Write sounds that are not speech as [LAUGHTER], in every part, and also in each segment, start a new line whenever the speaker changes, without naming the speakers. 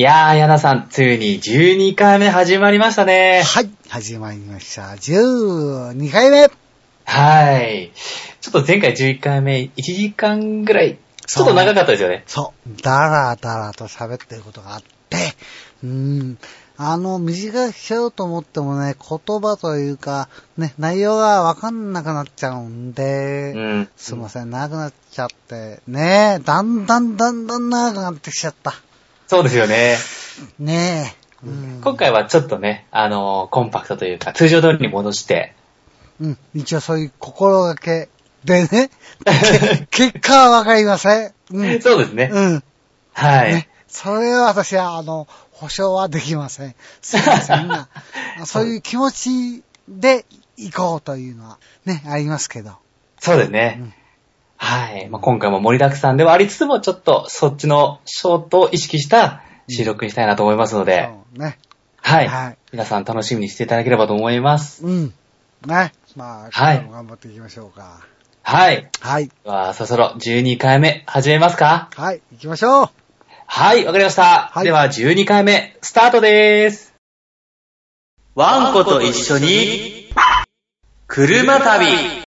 いやー、ヤナさん、ついに12回目始まりましたね。
はい、始まりました。12回目
はい。ちょっと前回11回目、1時間ぐらい、ちょっと長かったですよね。
そう、だらだらと喋ってることがあって、うーん、あの、短くしようと思ってもね、言葉というか、ね、内容がわかんなくなっちゃうんで、
うん。
すいません、長くなっちゃって、ねだんだんだんだん長くなってきちゃった。
そうですよね。
ねえ。うん
今回はちょっとね、あのーコンパクトというか、通常通りに戻して、
うん、一応そういう心がけでね、け [LAUGHS] 結果はわかりません。うん。
そうですね。
うん。
はい。
ね。それは私は、あの、保証はできません。すいません [LAUGHS] が、そういう気持ちで行こうというのはね、ありますけど。
そうですね。
うん
はい。まあ、今回も盛りだくさんではありつつも、ちょっとそっちのショートを意識した収録にしたいなと思いますので、
そうね。
はい。
はい
皆さん楽しみにしていただければと思います。
うん。ね。まあ、
はい
頑張っていきましょうか。
はい。
はい。
では、そろそろ12回目始めますか？
はい、行きましょう。
はい、わかりました。
はい
では、12回目、スタートでーす。ワンコと一緒に、車旅。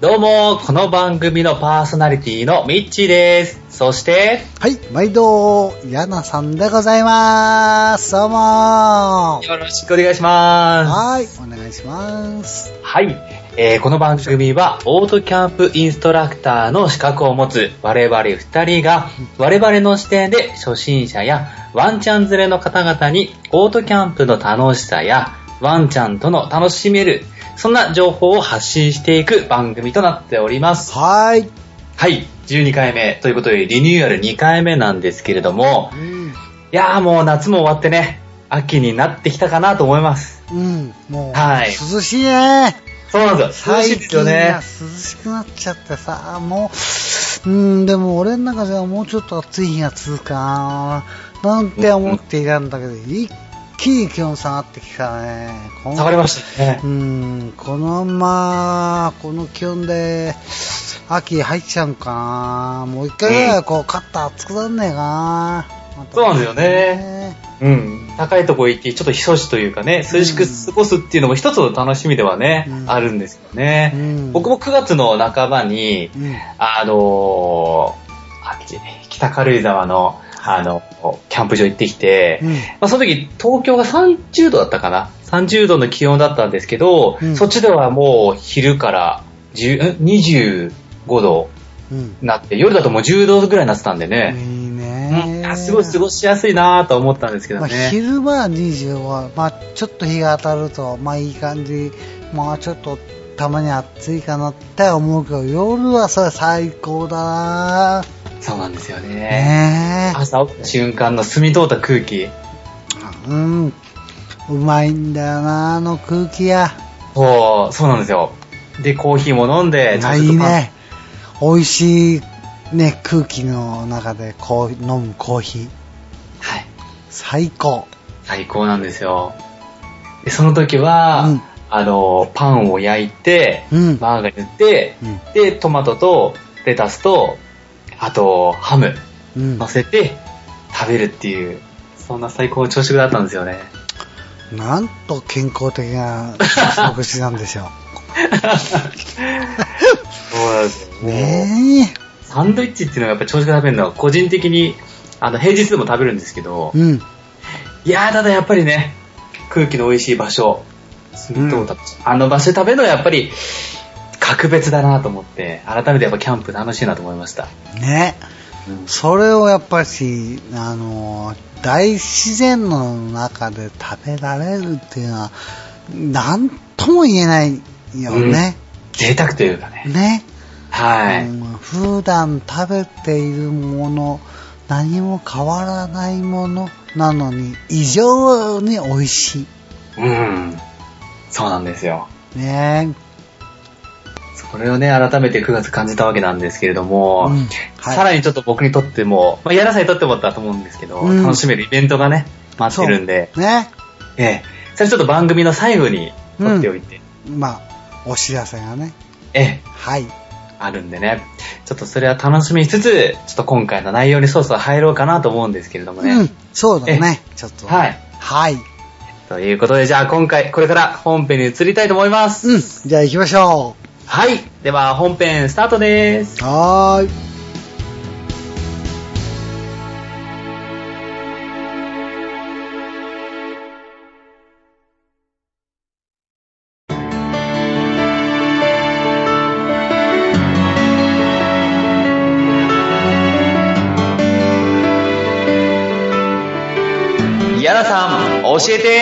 どうも、この番組のパーソナリティのミッチーです。そして、
はい、毎度、ヤナさんでございます。どうもは
よろしくお願いします。
い、お願いします。
はい。えーこの番組は、オートキャンプインストラクターの資格を持つ我々二人が、我々の視点で初心者やワンちゃん連れの方々に、オートキャンプの楽しさや、ワンちゃんとの楽しめる、そんな情報を発信していく番組となっております。
はい。
はい。12回目ということで、リニューアル2回目なんですけれども
う、ん。
いやーもう夏も終わってね、秋になってきたかなと思います。
うん、もう、
はい
涼しいね。
そうなんですよ。涼しいですよね
涼しくなっちゃってさ、もう、うん、でも俺の中ではもうちょっと暑い日が続くかな、なんて思っていたんだけど、一気に気温下がってきたね。
下がりましたね
う。ん、このまま、この気温で、秋入っちゃうんかな。もう一回ぐらいこう、カッター熱くなんねえかな。
そうなんですよねうん。高いとこ行って、ちょっと避暑地というかね、涼しく過ごすっていうのも一つの楽しみではね、
うん
あるんですよね。
うん
僕も9月の半ばに、
うん。
あのー、あっち、北軽井沢の、あの、キャンプ場行ってきて、
うん。
まあ、その時東京が30度だったかな ?30 度の気温だったんですけど、
うん。
そっちではもう昼から10ん25度なって、夜だともう10度ぐらいになってたんでね、
いい
うん。すごい過ごしやすいなと思ったんですけど
まあ、
ね。
昼間は25は、まあ、ちょっと日が当たると、まあいい感じ、まあちょっとたまに暑いかなって思うけど、夜はそれ最高だな
そうなんですよね。
ね
朝起きた瞬間の澄み通った空気。
え。うん。うまいんだよなあの空気や。
そう、そうなんですよ。で、コーヒーも飲んで、
あいいね。美味しいね、空気の中でこう飲むコーヒー。
はい。
最高。
最高なんですよ。で、その時は、
うん
あの、パンを焼いて、
うん。
マーガリン塗って、
うん。
で、トマトとレタスと、あと、ハム
うん
乗。せて食べるっていう、そんな最高の朝食だったんですよね。
なんと健康的な食事なんでしょ
そうなんですよ。
う。ね
サンドイッチっていうのがやっぱ朝食食べるのは個人的に、あの、平日でも食べるんですけど
え。、うん。
いやー、ただやっぱりね、空気の美味しい場所、住み通ったあの場所で食べるのはやっぱり、格別だなと思って、改めてやっぱキャンプ楽しいなと思いました。
ね。それをやっぱし、あの、大自然の中で食べられるっていうのは、なんとも言えないよね。
贅沢というかね。
ね。
はい。
うん普段食べているもの、何も変わらないものなのに、異常に美味し
うん。そうなんですよ。
い。ね
それをね、改めて9月感じたわけなんですけれども、
うんはい
さらにちょっと僕にとっても、まあ、柳さんにとってもだと思うんですけど、
うん
楽しめるイベントがね、待ってるんで、
ね。
ええ、それちょっと番組の最後に撮っておいて、
まあ、お知らせがね。
ええ、
はい。
あるんでね、ちょっとそれは楽しみにしつつ、ちょっと今回の内容にそろそろ入ろうかなと思うんですけれどもね。
うん。そうだね。ちょっと。
はい。
はい。
ということで、じゃあ今回、これから本編に移りたいと思います。
うん。じゃあ行きましょ
はい。では本編スタートです
う。。はーい。
ヤナさん、教えて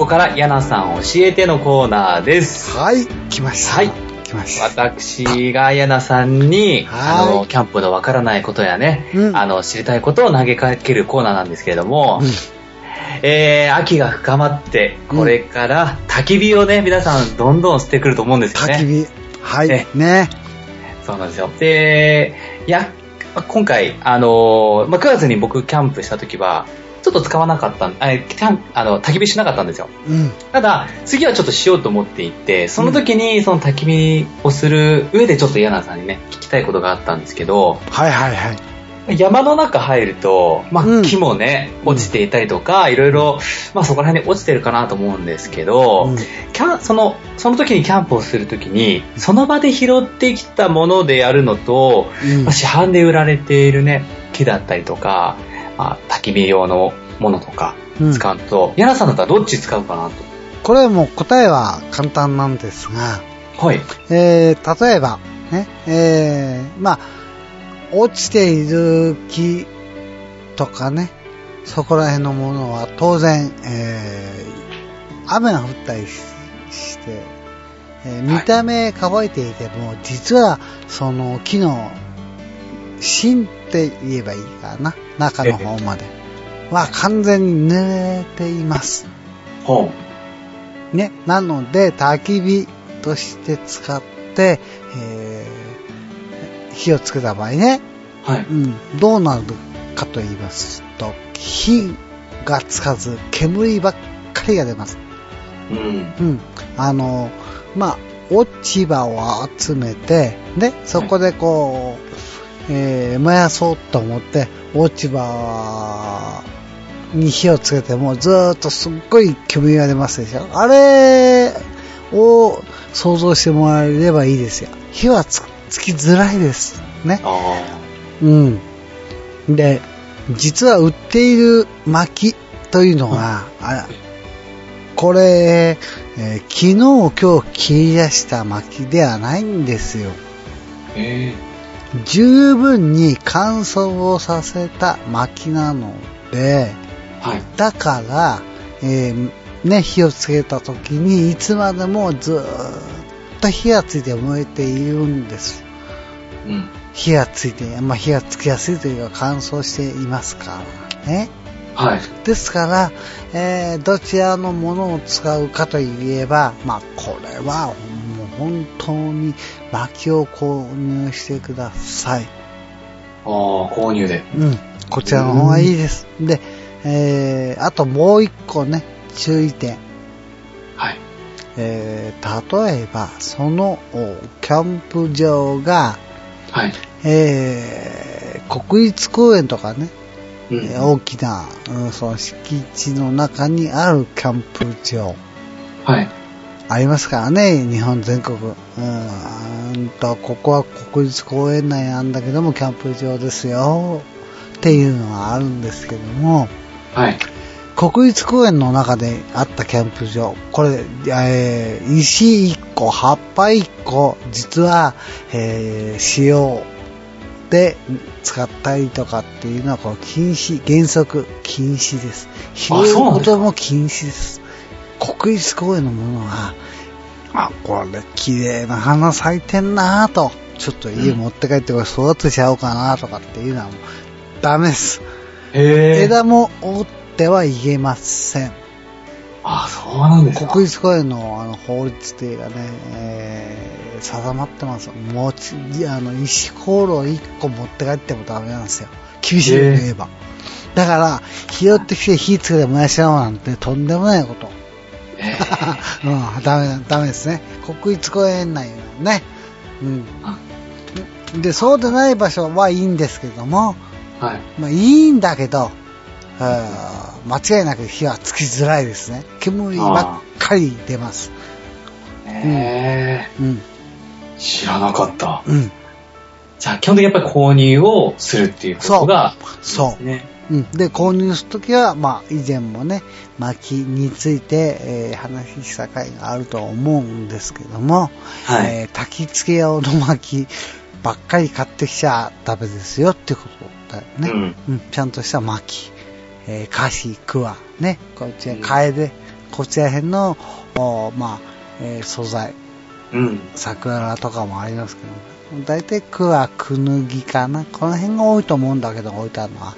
ここからヤナさん教えてのコーナーです。
はい。来ました。
はい。
来ました。
私がヤナさんに、
はい
あの、キャンプのわからないことやね、
うん
あの、知りたいことを投げかけるコーナーなんですけれども、えー、秋が深まって、これから焚き火をね、皆さんどんどんしてくると思うんですよね。
焚き火。はい。
え
ね。
そうなんですよ。で、いや、今回、あの、まあ、9月に僕キャンプした時は、ちょっと使わなかったん、あキャンあの、焚き火しなかったんですよ。
うん。
ただ、次はちょっとしようと思っていて、その時にその焚き火をする上でちょっと柳さんにね、聞きたいことがあったんですけど、
はいはいはい。
山の中入ると、まあ、
うん
木もね、落ちていたりとか、いろいろ、まあ、そこら辺に落ちてるかなと思うんですけど、
うん
キャンその、その時にキャンプをする時に、その場で拾ってきたものでやるのと、
うん
まあ市販で売られているね、木だったりとか、まあ、焚き火用のものとか
うん
使うと、柳さんだったらどっち使うかな
これも答えは簡単なんですが、
と。はい。
えー、例えば、ね、えー、まあ、落ちている木とかね、そこら辺のものは当然、えー、雨が降ったりしして、えー見た目乾いていても、実はその木の芯って言えばいいかな、中の方までは完全に濡れています。
ほ
ね、なので、焚き火として使って、えー火をつけた場合ね、
う。はい。
うん、どうなるかと言いますと、火がつかず、煙ばっかりが出ます。
うん。
うん。あの、まあ、落ち葉を集めて、で、そこでこう、えー燃やそうと思って、落ち葉に火をつけても、ずーっとすっごい煙が出ますでしょ。あれを想像してもらえればいいですよ。火はつつきづらいです。ね。
あ
うん。で、実は売っている薪というのが、あこれ、えー昨日今日切り出した薪ではないんですよ。
あ。え
十分に乾燥をさせた薪なので、
ー、はい。
だから、えーね、火をつけた時にいつまでもずーっと火がついて燃えているんです。
うん。
火がついて、まあ、火がつきやすいというか乾燥していますからね。
はい。
ですから、えーどちらのものを使うかといえば、まあ、これはもう本当に薪を購入してください。
ああ、購入で。
うん。こちらの方がいいです。で、えーあともう一個ね、注意点。
はい。
えー例えば、そのおキャンプ場が、
はい。
えー国立公園とかね、
う
えー大きな、うん、その敷地の中にあるキャンプ場
はい。
ありますからね、日本全国。うん、と、ここは国立公園内なんだけども、キャンプ場ですよ、っていうのがあるんですけども、
はい。
国立公園の中であったキャンプ場、これ、えー石1個、葉っぱ1個、実は、えー塩で使ったりとかっていうのはこう禁止、原則禁止です。拾うことも禁止です。国立公園のものは、あ、これ綺麗な花咲いてんなぁと、ちょっと家持って帰ってこれ育てちゃおうかなとかっていうのはもうダメです。枝も折ってはいけません。
あ、そうなんですか。
国立公園のあの法律っていうかね、えー定まってます。持ち、あの、石ころを1個持って帰ってもダメなんですよ。厳しいこと言えば。だから、拾ってきて火つけて燃やしちゃおうなんてとんでもないこと。
え [LAUGHS]
うん、ダメだ、ダメですね。国立公園内のね。うん。で、そうでない場所はいいんですけども、
ーはい。
まあいいんだけど、間違いなく火はつきづらいですね。煙ばっかり出ます。
え
うん。
ー、知らなかった。
うん。
じゃあ、基本的にやっぱり購入をするっていうことが、
そう。
ね。
うん。で、購入するときは、まあ、以前もね、薪について、えー話した回があると思うんですけども、
はい。
えー焚き付け用の薪ばっかり買ってきちゃダメですよってことだよね。
うん。
うん、ちゃんとした薪、えー、カシ、クワ、ね、こっちら、カエデ、こちら辺の、おまあ、えー素材、
うん。
桜とかもありますけど、大体クワ、クヌギかな、この辺が多いと思うんだけど、置いてあるのは。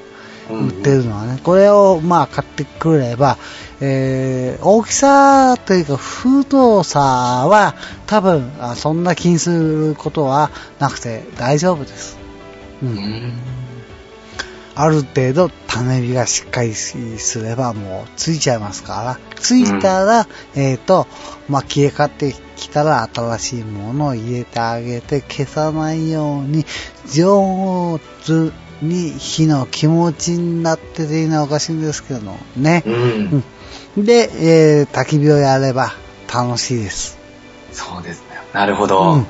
売ってるのはね、これをまあ買ってくれば、えー大きさというか太さは多分あそんな気にすることはなくて大丈夫です。う。
うんん。
ある程度種火がしっかりすればもうついちゃいますから、ついたら、えっ、と、まあ消えかってきたら新しいものを入れてあげて消さないように上手に火の気持ちになってていいのはおかしいんですけどね。
うん。
で、えー焚き火をやれば楽しいです。
そうですね。なるほど。
うん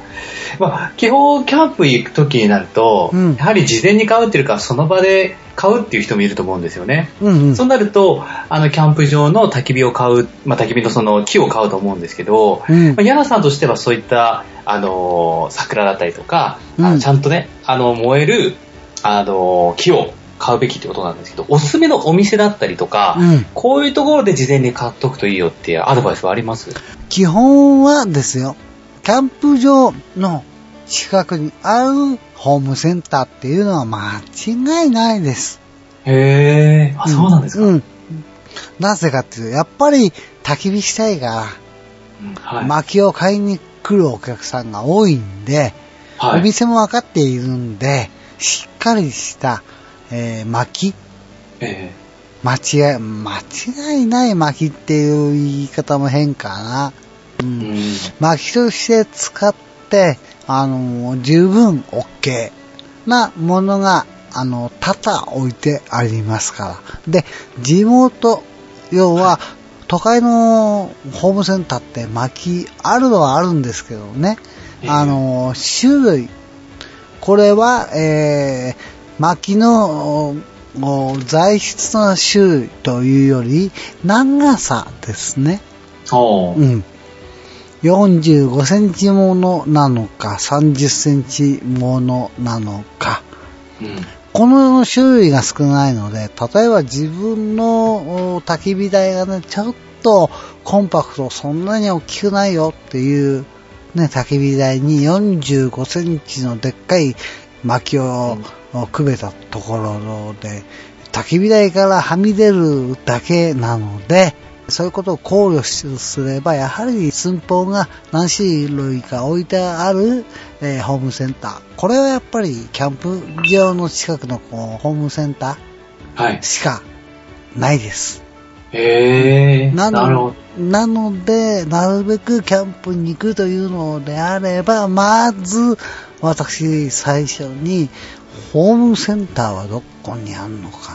まあ、基本、キャンプ行く時になると、
うん
やはり事前に買うっていうか、その場で買うっていう人もいると思うんですよね。
うんうん。
そうなると、あの、キャンプ場の焚き火を買う、まあ、焚き火のその木を買うと思うんですけど、
うん
まあ、ヤナさんとしてはそういった、あのー桜だったりとか、あの
うん
ちゃんとね、あの、燃える、あのー木を買うべきってことなんですけど、おすすめのお店だったりとか、
うん
こういうところで事前に買っとくといいよっていうアドバイスはあります？
基本はですよ、キャンプ場の近くにあるホームセンターっていうのは間違いないです。
へー、あ、そうなんですか？
うん。なぜかっていうと、やっぱり焚き火したいから、
うんはい。
薪を買いに来るお客さんが多いんで、
はい
お店も分かっているんで、しっかりした、えー薪
え
間違い、間違いない薪っていう言い方も変かな。う
えうんん。
薪として使って、あの、十分 OK なものが、あの、多々置いてありますから。で、地元、要は、都会のホームセンターって薪あるのはあるんですけどね。
ええ
あの、種類。これは、えー、薪のお材質の種類というより、長さですね。うん。45センチものなのか、30センチものなのか。
うん。
この種類が少ないので、例えば自分のお焚き火台がね、ちょっとコンパクト、そんなに大きくないよっていう、ね、焚き火台に45センチのでっかい薪を、くべたところで、焚き火台からはみ出るだけなので、そういうことを考慮すれば、やはり寸法が何種類か置いてある、えーホームセンター。これはやっぱりキャンプ場の近くのこうホームセンタ
はい
ー。しかないです。
へえー。
な
ど。
なので、なるべくキャンプに行くというのであれば、まず、私、最初に、ホームセンターはどこにあるのか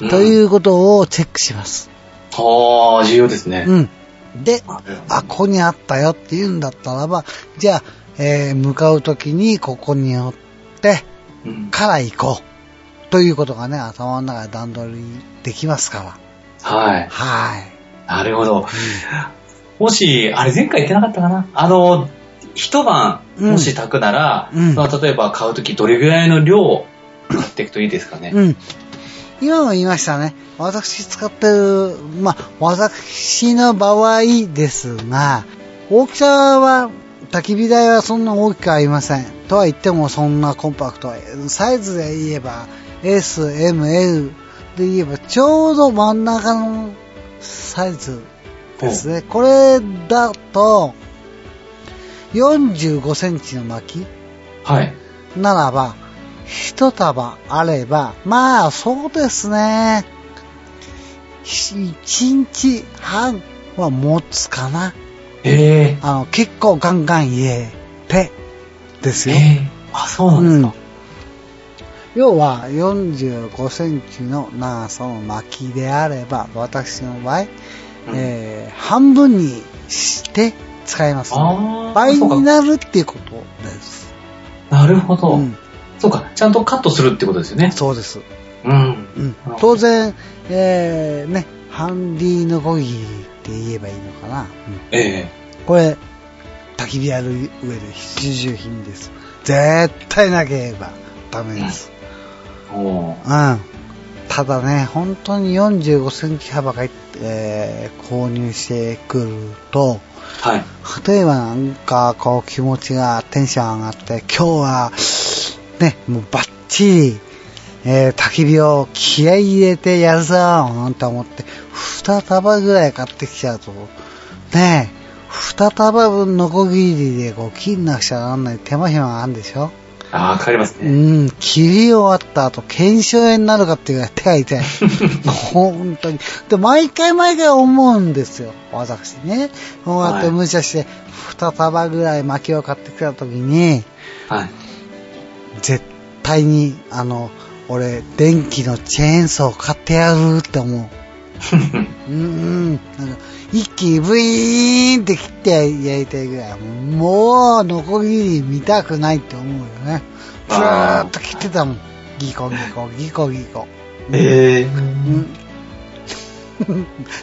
な、といううことをチェックします。
ん。はあ、重要ですね。
うん。で、あ、ここにあったよって言うんだったらば、じゃあ、えー向かうときにここに寄って、
うん
から行こう。ということがね、頭の中で段取りできますから。
はい。
はい。
なるほど。もし、あれ前回言ってなかったかな？あの、一晩、
うん
もし炊くなら、
うん
まあ、例えば買うときどれぐらいの量を買っていくといいですかね？
うん。今も言いましたね。私使ってる、まあ、私の場合ですが、大きさは、焚き火台はそんな大きくありません。とは言ってもそんなコンパクト。サイズで言えば、S、M、L で言えばちょうど真ん中のサイズですね。これだと、45センチの巻
はい。
きならば、一束あれば、まあそうですね。1日半は持つかな。
ええ
あの、結構ガンガン入れて、ですよ。
ええあ、そうなんですか。
要は45センチの長さの巻きであれば、私の場合、
うん
えー半分にして使います、
あー
倍になるっていうことです。
なるほど、
うん
そうか、ちゃんとカットするってことですよね。
そうです。
うん。
うん、当然、えー、ね、ハンディのこぎりって言えばいいのかな。うん
ええ
これ、焚き火やる上で必需品です。絶対なければダメです。うん。ただね、本当に45センチ幅がい、えー購入してくると、
はい。
例えばなんかこう気持ちがテンション上がって、今日はね、もうバッチリ、えー焚き火を気合い入れてやるぞなんて思って、二束ぐらい買ってきちゃうと、ねえ、二束分のこぎりでこう切んなくちゃなんない手間暇があるんでしょ？
ああ、かかります
う
ね。
ん、切り終わった後、腱鞘炎になるかっていうぐらい手が痛い。[LAUGHS] 本当に。で、毎回毎回思うんですよ。私ね。こうやって無茶して、二束ぐらい薪を買ってきた時に、
はい。
絶対に、あの、俺、電気のチェーンソー買ってやるって思う。うんうん。一気にブイーンって切ってやりたいぐらい。もう、ノコギリ見たくないって思うよね。ずーっと切ってたもん。ギコギコ、ギコギコ。
ええ
うん。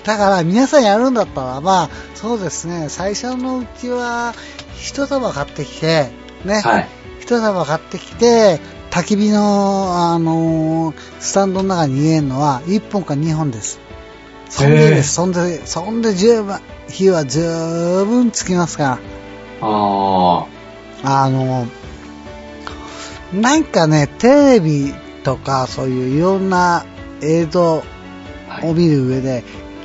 だから皆さんやるんだったら、まあ、そうですね、最初のうちは、一束買ってきて、ね、
はい。
一束買ってきて、焚き火の、あのースタンドの中に入れるのは1本か2本です。そんで。そんで、そんで十分、火は十分つきますから。
あ
ああの、なんかね、テレビとかそういういろんな映像。を見る上で、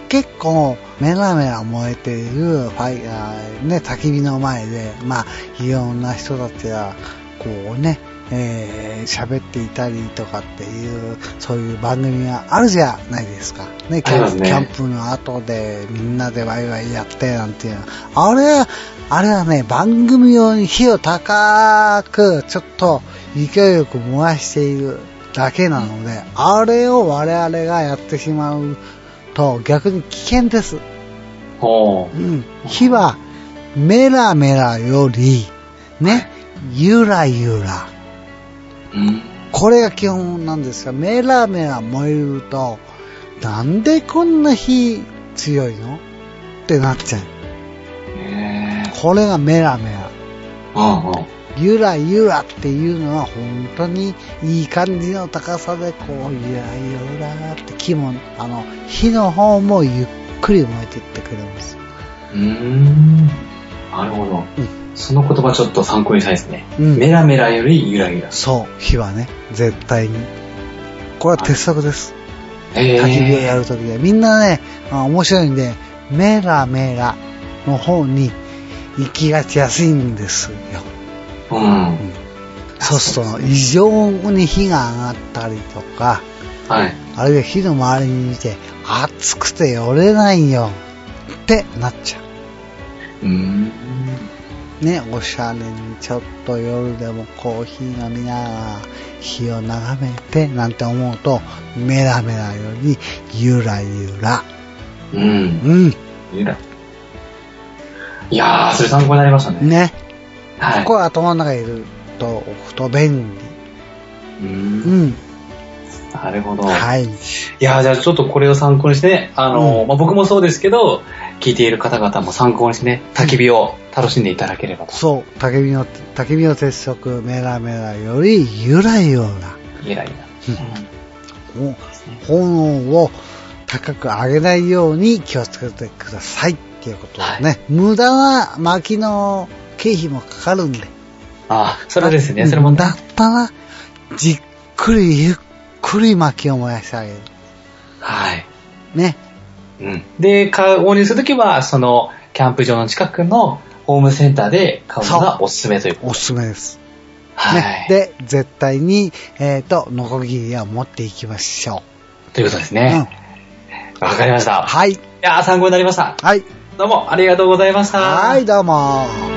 結構メラメラ燃えているファイあね、焚き火の前で、まあ、いろんな人たちが、こうね、えー喋っていたりとかっていう、そういう番組があるじゃないですか。ね、キャン
ね
キャンプの後でみんなでワイワイやってなんていうのあれは、あれはね、番組用に火を高く、ちょっと勢いよく燃やしているだけなので、あれを我々がやってしまうと逆に危険です。
ほう。
うん。火はメラメラより、ね、ゆらゆら。
うん。
これが基本なんですが、メラメラ燃えると、なんでこんな火強いの？ってなっちゃう。
ええ
これがメラメラ。ゆらゆらっていうのは本当にいい感じの高さでこうゆらゆらって木も、あの、火の方もゆっくり燃えていってくれます。
うーん。なるほど。
うん
その言葉ちょっと参考にしたいですね。
うん
メラメラよりゆらゆら。
そう、火はね、絶対に。これは鉄則です。
え
焚き火をやるときは。みんなね、あ面白いんで、メラメラの方に行きがちやすいんですよ。
うん。
そうすると、異常に火が上がったりとか、
はい。
あるいは火の周りにいて、暑くて寄れないよってなっちゃ
うーん。
う。ね、おしゃれにちょっと夜でもコーヒー飲みながら火を眺めてなんて思うと、メラメラよりゆらゆら。
うん。
うん。
ゆら。いやー、それ参考になりましたね。
ね。
はい。
これ頭の中に入れると置くと便利。
う。
うんん。
なるほど。
はい。
いやーじゃあちょっとこれを参考にしてね、あのー
うん
まあ、僕もそうですけど、聞いている方々も参考にしてね、焚き火を楽しんでいただければと。
そう、焚き火の、焚き火の鉄則、メラメラよりゆらゆら。
いらいら。
お炎を高く上げないように気をつけてくださいっていうことでね、無駄な薪の経費もかかるんで。
ああ、それですね、それも、
だったら、じっくりゆっくり薪を燃やしてあげる。
はい。
ね。
うん。で、購入するときは、その、キャンプ場の近くのホームセンターで買うのがおすすめという。
おすすめです。
はい。
ね。で、絶対に、えっ、と、ノコギリは持っていきましょ
ということです
う。うん。
ね。わ、かりました。
はい。
いやー参考になりました。
はい。
どうもありがとうございました。
はい、どうも。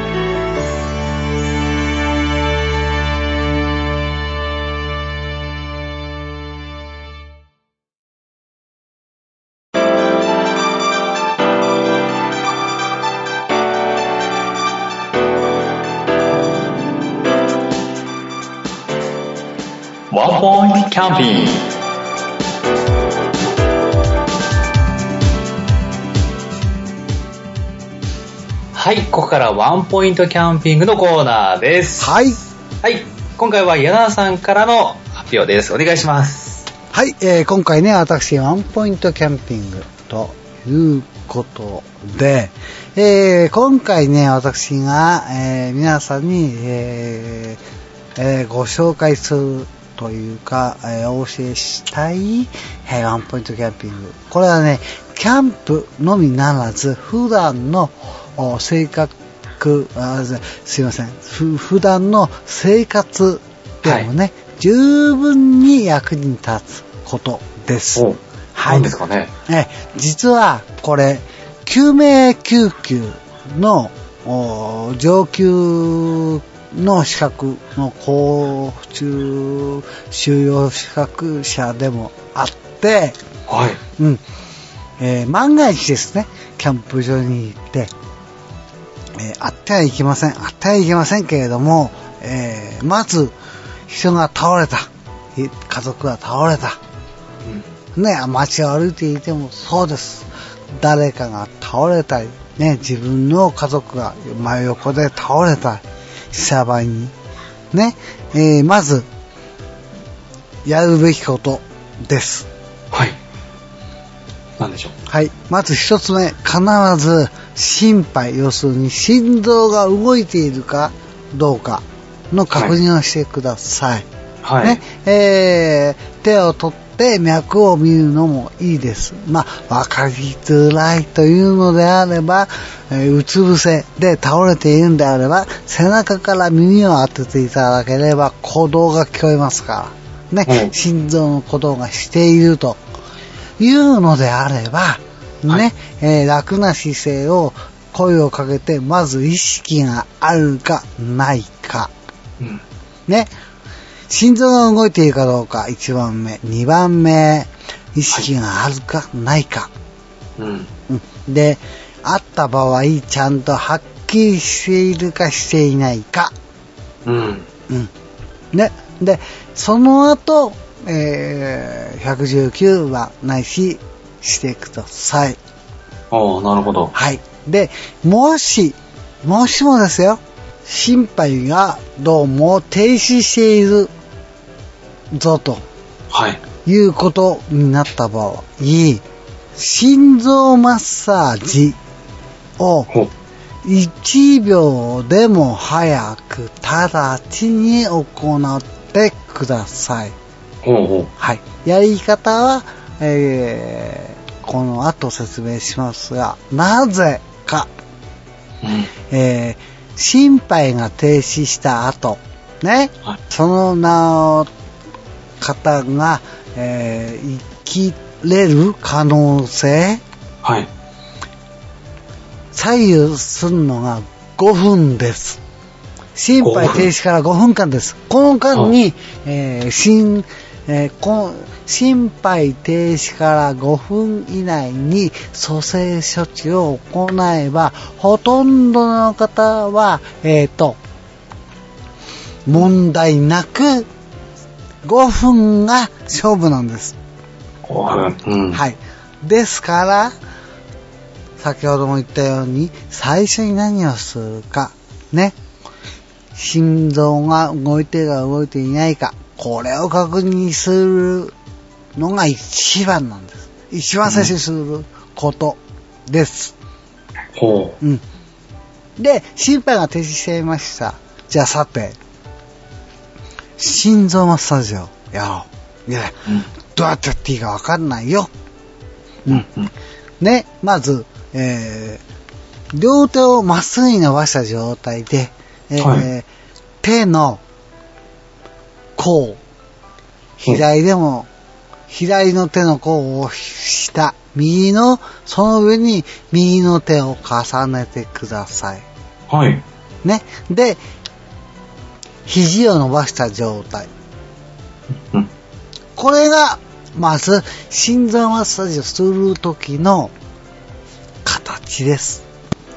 ワンポイントキャンピング。はい、ここからワンポイントキャンピングのコーナーです。
はい。
はい、今回は柳さんからの発表です。お願いします。
はい、えー今回ね、私、ワンポイントキャンピングということで、えー今回ね、私が、えー皆さんに、えーえーご紹介するというか、えーお教えしたい、えーワンポイントキャンピング。これはね、キャンプのみならず、普段のお性格あすすいませんふ普段の生活でもね、十分に役に立つことです。
お、
はい
何ですかね。
え実はこれ、救命救急のお上級の資格の高中収容資格者でもあって、
はい。
うん。えー万が一ですね、キャンプ場に行って、えーあってはいけません、あってはいけませんけれども、えーまず人が倒れた、い家族が倒れた、ね、街を歩いていてもそうです。誰かが倒れたり、ね、自分の家族が真横で倒れたりした場合に、ね、えーまず、やるべきことです。
はい。なんでしょう？
はい。まず一つ目、必ず心肺、要するに心臓が動いているかどうかの確認をしてください。
はい。
ね、えー、手を取って脈を見るのもいいです。まあ、わかりづらいというのであれば、えーうつ伏せで倒れているんであれば、背中から耳を当てていただければ鼓動が聞こえますから。ね、
うん
心臓の鼓動がしているというのであれば、ね、
はい
えー楽な姿勢を声をかけて、まず意識があるかないか。
うん。
ね。心臓が動いているかどうか、1番目。2番目、意識があるか、ないか。
うん。
うんで、あった場合、ちゃんとはっきりしているかしていないか。
うん。
うん。ね。で、その後、えー、119番ないし、してください。
おーなるほど。
はい。で、もし、もしもですよ、心肺がどうも停止しているぞと
はい。
いうことになった場合、心臓マッサージを
ほ。
1秒でも早く直ちに行ってください。はい。やり方は、えー、この後説明しますが、なぜか、
うん。
えー、心肺が停止した後、ね、
はい
そのな方が、えー生きれる可能性、
はい。
左右するのが5分です。心肺停止から5分間です。この間に、えー心えーこ心肺停止から5分以内に蘇生処置を行えば、ほとんどの方は、えっ、と、問題なく5分が勝負なんです。
5分。うん。
はい。ですから、先ほども言ったように、最初に何をするか、ね。心臓が動いてるか動いていないか、これを確認するのが一番なんです。一番最初にすることです。
ほ
うん。で、心肺が停止していました。じゃあさて、心臓マッサージをやろいや、
うん。
どうやってやっていいかわかんないよ。
うん。うん。
ね、まず、えー、両手をまっすぐに伸ばした状態で、えー
はい
手の甲、左でも、左の手の甲を下、右の、その上に右の手を重ねてください。
はい。
ね。で、肘を伸ばした状態。
うん。
これが、まず、心臓マッサージをするときの形です。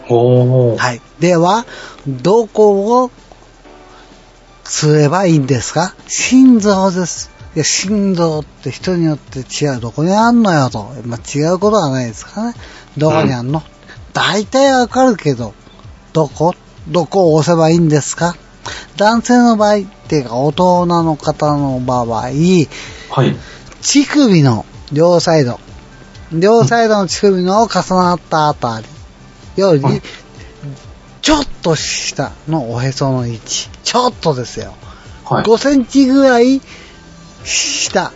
はい。では、どこをすればいいんですか？心臓です。いや、心臓って人によって違う。どこにあんのよと。まあ、違うことはないですかね。どこにあんの、大体わかるけど、どこ？どこを押せばいいんですか？男性の場合っていうか、大人の方の場合、
はい。
乳首の両サイド、両サイドの乳首の重なったあたりより
はい、
ちょっと下のおへその位置、ちょっとですよ。
はい。
5センチぐらい下、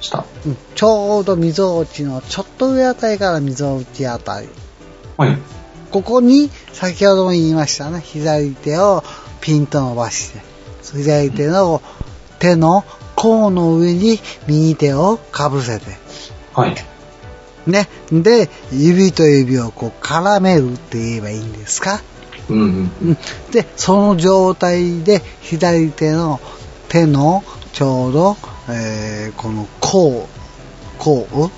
下。
うんちょうど溝落ちのちょっと上あたりから溝落ちあたり。
はい。
ここに、先ほども言いましたね、左手をピンと伸ばして、左手の手の甲の上に右手をかぶせて、
はい。
ね。で、指と指をこう絡めるって言えばいいんですか？
うんうん。
うん。で、その状態で左手の手のちょうど、えー、この甲、甲、うん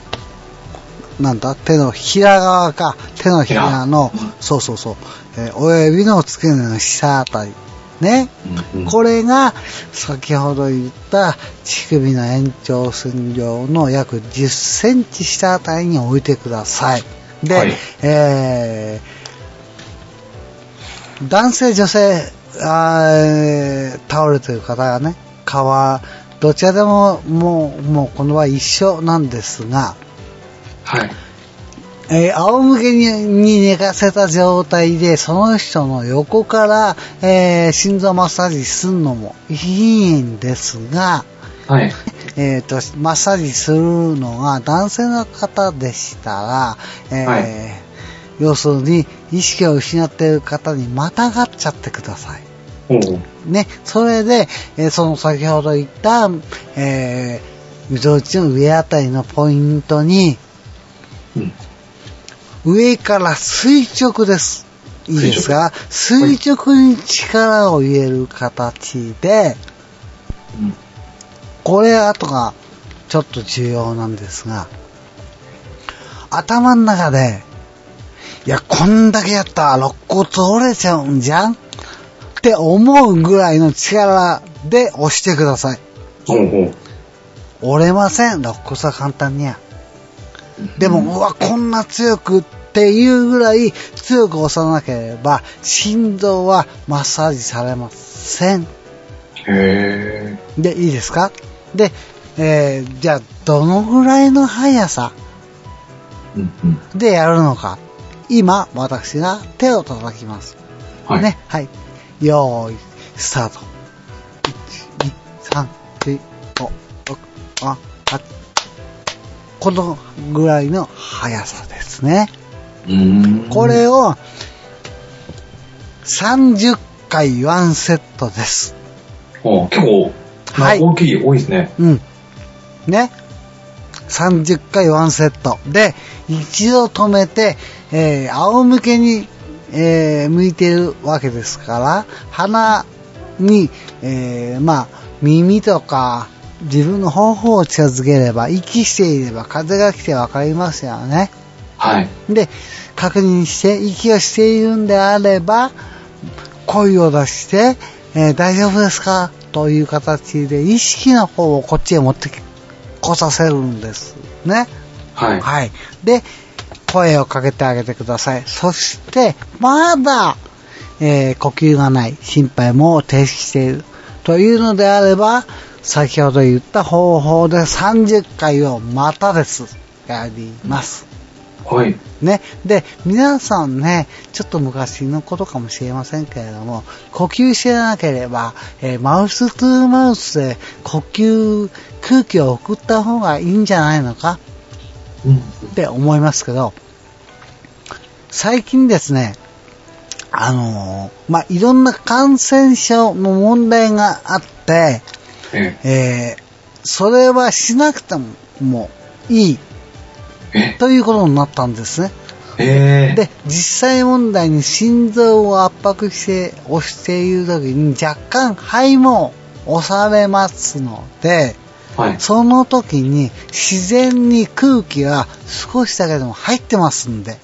なんだ？手のひら側か、手のひらの、そうそうそう、えー親指の付け根の下あたり。ね。
うんうん
これが、先ほど言った乳首の延長線上の約10センチ下あたりに置いてください。で、
はい
えー男性、女性、あ倒れてる方がね、川、どちらでももう、もうこの場合一緒なんですが、
はい。
えー仰向けにに寝かせた状態で、その人の横から、えー心臓マッサージするのもいいんですが、
はい。
えーと、マッサージするのが男性の方でしたら、えー
はい
要するに意識を失っている方にまたがっちゃってください。ね、それで、えーその先ほど言った、えー、溝落ちの上あたりのポイントに、
うん。
上から垂直です。いいですか垂直に力を入れる形で、
うん。
これ後がちょっと重要なんですが、頭の中で、いや、こんだけやったら肋骨折れちゃうんじゃん？って思うぐらいの力で押してください。折れません、肋骨は簡単には。でも、うわ、こんな強くっていうぐらい強く押さなければ、心臓はマッサージされません。
へ
で、いいですか？で、えーじゃあ、どのぐらいの速さ。でやるのか。今、私が手を叩きます。
はい。
ね、はい。よーい、スタート。1、2、3、4、5、6、7、8。このぐらいの速さですね。これを30回ワンセットです。
結構、
はい
大きい、多いですね。
うん。ね。30回ワンセット。で、一度止めて、えー仰向けに、えー向いているわけですから、鼻に、えーまあ、耳とか、自分の頬を近づければ、息していれば、風が来てわかりますよね。
はい。
で、確認して、息をしているんであれば、声を出して、えー大丈夫ですか？という形で、意識の方をこっちへ持ってこさせるんです。ね。
はい。
はい。で、声をかけてあげてください。そして、まだ、えー呼吸がない、心配も停止している。というのであれば、先ほど言った方法で30回をまたです。やります。
はい。
ね。で、皆さんね、ちょっと昔のことかもしれませんけれども、呼吸してなければ、えーマウストゥーマウスで呼吸、空気を送った方がいいんじゃないのか？
うん。
って思いますけど、最近ですね、あのーまあ、いろんな感染症の問題があって、
え
えーそれはしなくてももういい
え。
ということになったんですね。
ええ。
で、実際問題に心臓を圧迫して押している時に若干肺も押されますので、
はい。
その時に自然に空気が少しだけでも入ってますんで、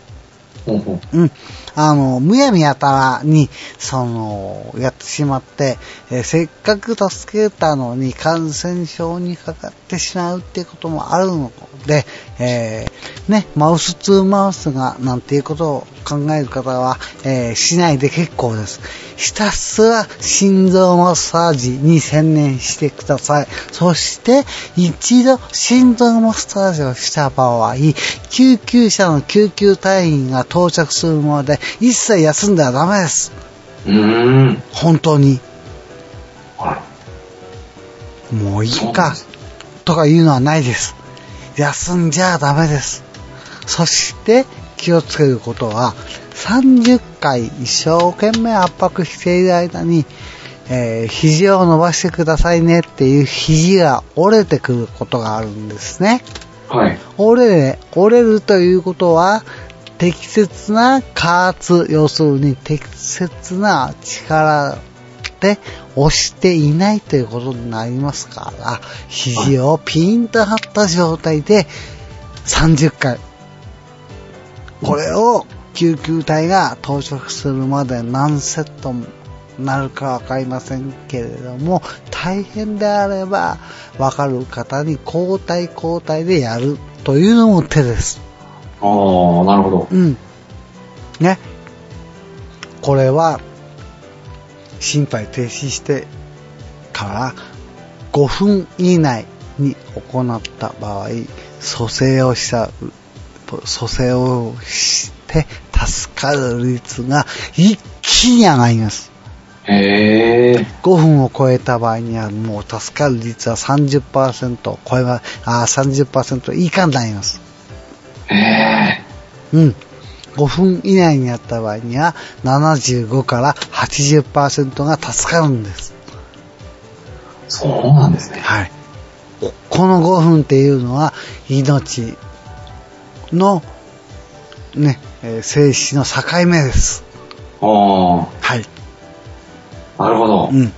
ほうほう。
うん。あの、むやみやたらに、その、やってしまって、えーせっかく助けたのに感染症にかかってしまうっていうこともあるので、えーね、マウス2マウスがなんていうことを考える方は、えーしないで結構です。ひたすら心臓マッサージに専念してください。そして、一度心臓マッサージをした場合、救急車の救急隊員が到着するまで一切休んではダメです。
うーん。
本当に。もういいか。とかいうのはないです。休んじゃダメです。そして気をつけることは、30回一生懸命圧迫している間に、えー肘を伸ばしてくださいねっていう肘が折れてくることがあるんですね。
はい。
折れ、折れるということは、適切な加圧、要するに適切な力で押していないということになりますから、肘をピンと張った状態で30回。これを救急隊が到着するまで何セットなるかわかりませんけれども、大変であれば、わかる方に交代交代でやるというのも手です。
ああ、なるほど。
うん。ね。これは、心肺停止してから5分以内に行った場合、蘇生をした、蘇生をして助かる率が一気に上がります。
へえ。
5分を超えた場合にはもう助かる率は30%を超えま、あー30%以下になります。
へえ。
うん。5分以内にやった場合には75から80%が助かるんです。
そうなんですね。
はい。この5分っていうのは命のね、えー生死の境目です。はい。
なるほど。い
うん。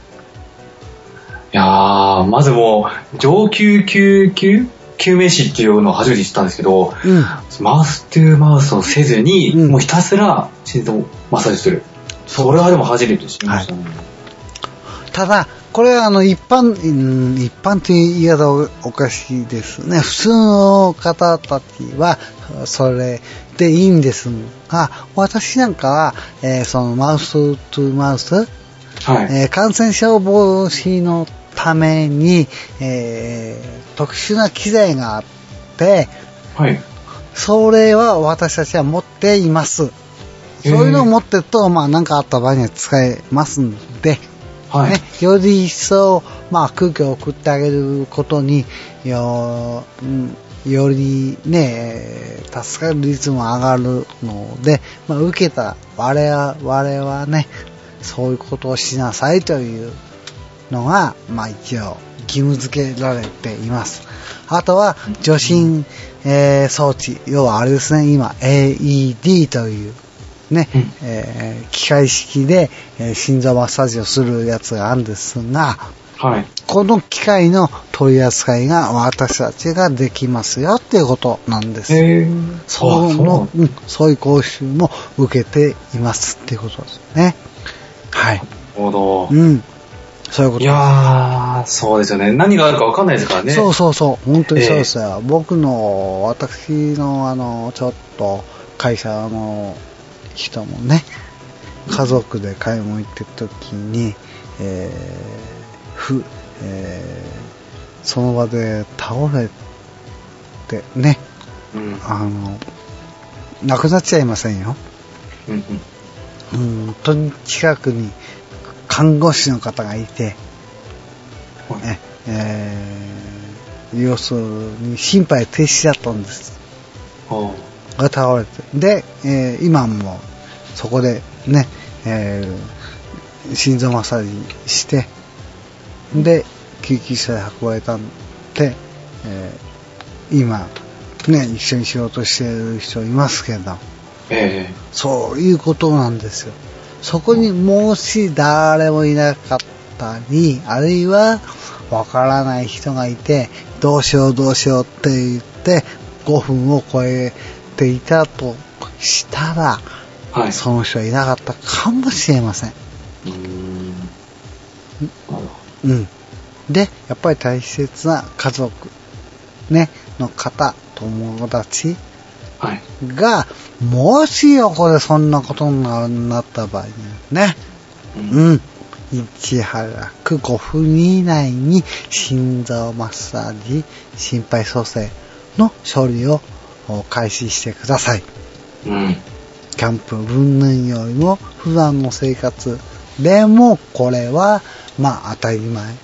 やー、まずもう、上級救急救命士っていうのを初めて知ったんですけど、
うん。
マウストゥーマウスをせずに、
うん
もうひたすら心臓マッサージする。それはでも初めて知りましたね。
ただ、これはあの一般、うん一般という言い方はおかしいですね。普通の方たちは、それでいいんですが、私なんかは、えーそのマウストゥマウス、
はい。
えー感染症防止のために、えー特殊な機材があって、
はい。
それは私たちは持っています。そういうのを持ってると、まあ何かあった場合には使えますんで、
はい。
ね、より一層、まあ、空気を送ってあげることによ,、うん、よりね、えー助かる率も上がるので、まあ、受けた我々我々はね、そういうことをしなさいというのが、まあ、一応義務付けられています。あとは、助信、えー装置、要はあれですね、今、AED という、ね、
うん
えー機械式で、えー心臓マッサージをするやつがあるんですが、
はい。
この機械の取り扱いが私たちができますよっていうことなんです。
へえ。
そう
あ
のうん、そういう講習も受けていますっていうことですね。はい。
なるほど。
うん。そういうこと
いやー、そうですよね。何があるか分かんないですからね。
そうそうそう、本当にそうですよ。僕の、私の、あの、ちょっと、会社の人もね、家族で買い物行ってる時に、えー、ふ、えー、その場で倒れてね、
うん。
あの、亡くなっちゃいませんよ。
うん
本当に近くに看護師の方がいて、ねえー要するに心肺停止だったんです。
おう
が倒れて。で、えー今もそこでね、えー心臓マッサージして、で、救急車で運ばれたんで、えー今、ね、一緒に仕事してる人いますけど、
え
そういうことなんですよ。そこにもし誰もいなかったり、あるいはわからない人がいて、どうしようどうしようって言って、5分を超えていたとしたら、
えはい。
その人はいなかったかもしれません。
うーん。
うん。で、やっぱり大切な家族、ね、の方、友達
ど。はい。
が、もし横でそんなことになった場合にはね、
うん
うん。いち早く5分以内に心臓マッサージ、心肺蘇生の処理を開始してください。
うん。
キャンプ分々よりも普段の生活でもこれはまあ当たり前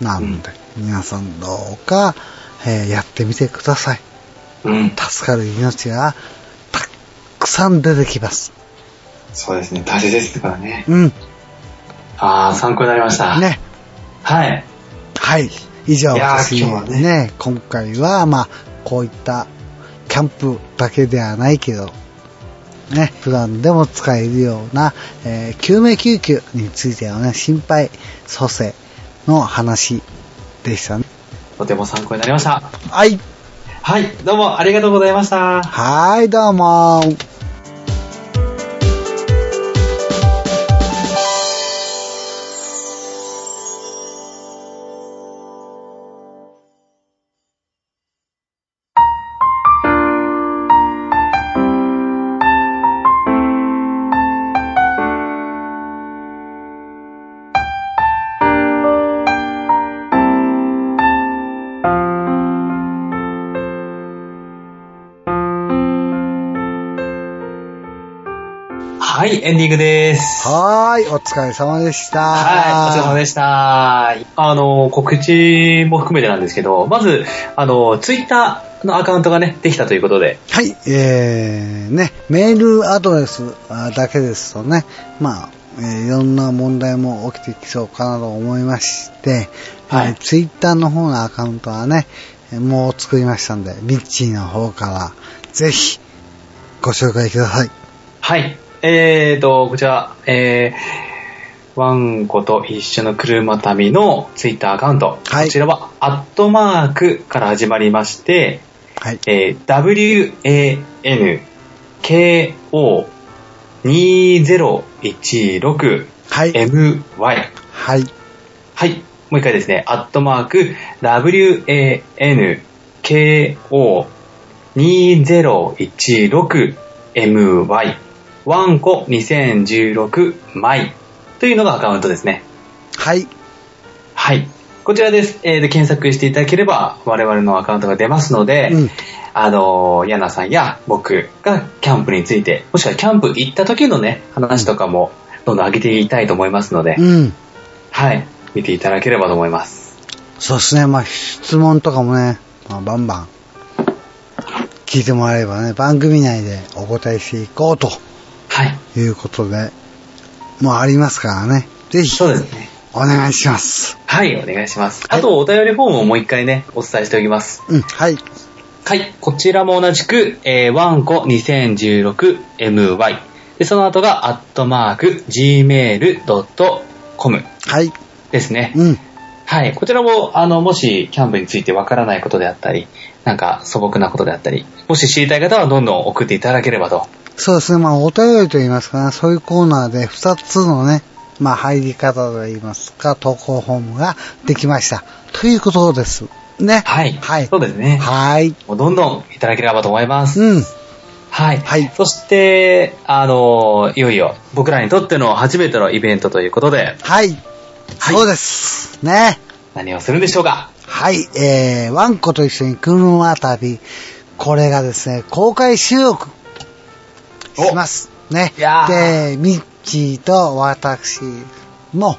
なので、皆さんどうか、えーやってみてください。
うん。
助かる命がたくさん出てきます。
そうですね。大切ですからね。
うん。
ああ、参考になりました。。
ね。
はい。
はい。以上、
いやはね
ね、今回は、まあ、こういったキャンプだけではないけど、ね、普段でも使えるような、えー救命救急についてのね、心肺蘇生の話でしたね。
とても参考になりました。
はい。
はい。どうもありがとうございました。
はい、どうも。
エンディングです。
はーい、お疲れ様でした。
はい、お疲れ様でした。あの、告知も含めてなんですけど、まず、あの、ツイッターのアカウントがね、できたということで、
はい、えー、ね、メールアドレスあだけですとね、まあ、えーいろんな問題も起きてきそうかなと思いまして、
はい
えーツイッターの方のアカウントはね、えーもう作りましたんで、ミッチーの方から、ぜひ、ご紹介ください。
はい。えーと、こちら、えー、ワンコと一緒の車旅のツイッターアカウント。
はい
こちらは、アットマークから始まりまして、
はい。
えー WANKO2016MY。
はい。
はい。
はい。
もう一回ですね。アットマーク WANKO2016MY。ワンコ2016マイというのがアカウントですね。
はい。
はい。こちらです。えーで検索していただければ我々のアカウントが出ますので、
うん。
あのー、ヤナさんや僕がキャンプについて、もしくはキャンプ行った時のね、話とかもどんどん上げていきたいと思いますので、
うん。
はい。見ていただければと思います。
そうですね。まあ、質問とかもね、まあ、バンバン聞いてもらえればね、番組内でお答えしていこうと
はい。
いうことで、もうありますからね。ぜひ、
そうですね。
お願いします。
はい、お願いします。
はい
あと、お便りフォームをもう一回ね、お伝えしておきます。
うん、はい。
はい。こちらも同じく、えー、ワンコ 2016MY。で、その後が、アットマーク、gmail.com
はい。
ですね。
うん。
はい。こちらも、あの、もし、キャンプについてわからないことであったり、なんか素朴なことであったり、もし知りたい方はどんどん送っていただければと。
そうですね。まあ、お便りと言いますかね、そういうコーナーで2つのね、まあ、入り方と言いますか、投稿フォームができました。ということです。ね。
はい。
はい
そうですね。
はい。
もうどんどんいただければと思います。
うん。
はい。
はい
そして、あの、いよいよ僕らにとっての初めてのイベントということで、
はい。
はい
そうです。ね。
何をするんでしょうか
はい。えー、ワンコと一緒に車旅。これがですね、公開収録します。ね。で、ミッチーと私も、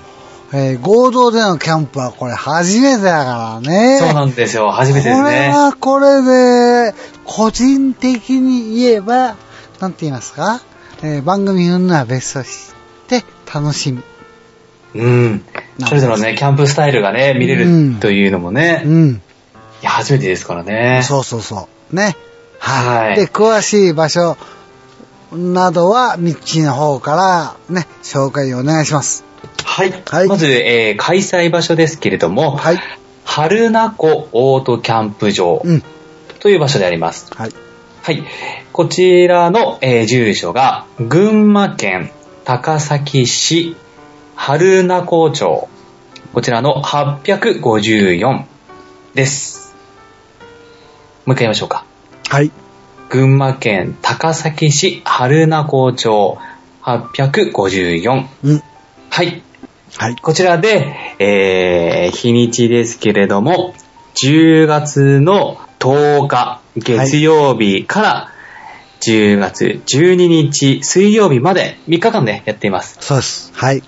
えー合同でのキャンプはこれ初めてだからね。
そうなんですよ。初めてです
これ
ね。
はこれで、個人的に言えば、なんて言いますか、えー番組運は別として楽しみ。
うん。それぞれのね、キャンプスタイルがね、見れ
うん
るというのもね、い
うん。
や、初めてですからね。
そうそうそう。ね。
はい
で、詳しい場所などは、ミッチーの方からね、紹介お願いします。
はい。
はい
まず、えー開催場所ですけれども、
はい。
春名湖オートキャンプ場
うん。
という場所であります。
はい。
はい。こちらの、えー住所が、群馬県高崎市春名湖町。こちらの854です。もう一回言いましょうか。
はい。
群馬県高崎市春名湖町854。
うん。
はい。
はい。
こちらで、えー、日にちですけれども、10月の10日月曜日から10月12日水曜日まで3日間でやっています。
そうです。はい。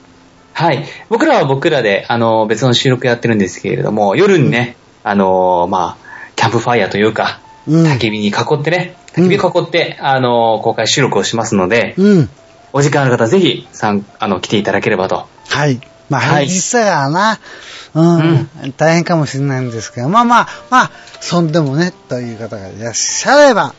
はい。僕らは僕らで、あの、別の収録やってるんですけれども、夜にね、あの、まあ、キャンプファイヤーというか、
うん。
焚き火に囲ってね、焚き火囲って、あの、公開収録をしますので、
うん。
お時間ある方ぜひ、さん、あの、来ていただければと。
はい。まあ、
はい
平日だからな、うん、大変かもしれないんですけど、まあまあ、まあ、そんでもね、という方がいらっしゃれば、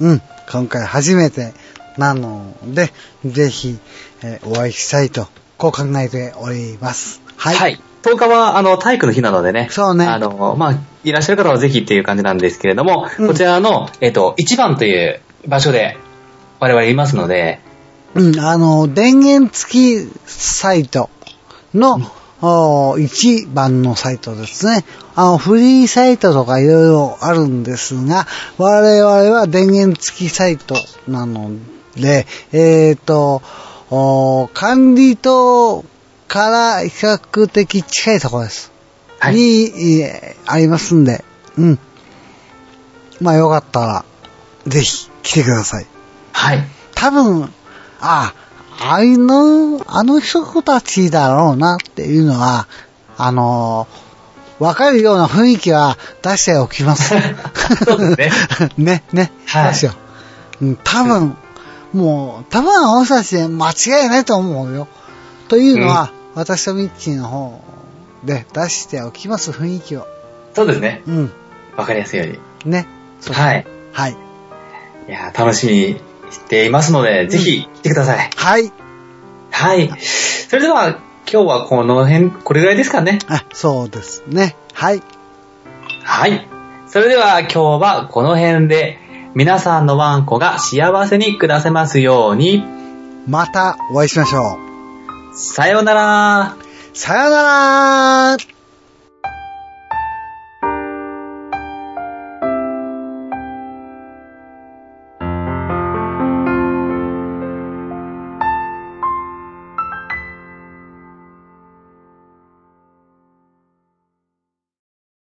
うん、今回初めてなので、ぜひ、えーお会いしたいと、こう考えております。はい。
はい。10日は、あの、体育の日なのでね。
そうね
あの、まあ、いらっしゃる方はぜひっていう感じなんですけれども、
うん
こちらの、えっと、1番という場所で、我々いますので、
うん、あの、電源付きサイトの、お一番のサイトですね。あの、フリーサイトとかいろいろあるんですが、我々は電源付きサイトなので、えっ、と、お管理棟から比較的近いところです。
はい
に、えーありますんで、うん。まあよかったら、ぜひ来てください。
はい。
多分、あ、あいの、あの人たちだろうなっていうのは、あのわかるような雰囲気は出しておきます。[LAUGHS]
そうですね。[LAUGHS]
ね、ね。
はい
よう。うん、多分、もう、多分あの人たちで間違いないと思うよ。というのは、私とミッチーの方で出しておきます、雰囲気を。
そうですね。
うん。
わかりやすいように。
ね。
はい。
はい。
いやー、楽しみにしていますので、ぜひ来てください。
はい。
はい。それでは、今日はこの辺、これぐらいですかね。
あ、そうですね。はい。
はい。それでは今日はこの辺で、皆さんのワンコが幸せに暮らせますように、
またお会いしましょう。
さよなら。
さよなら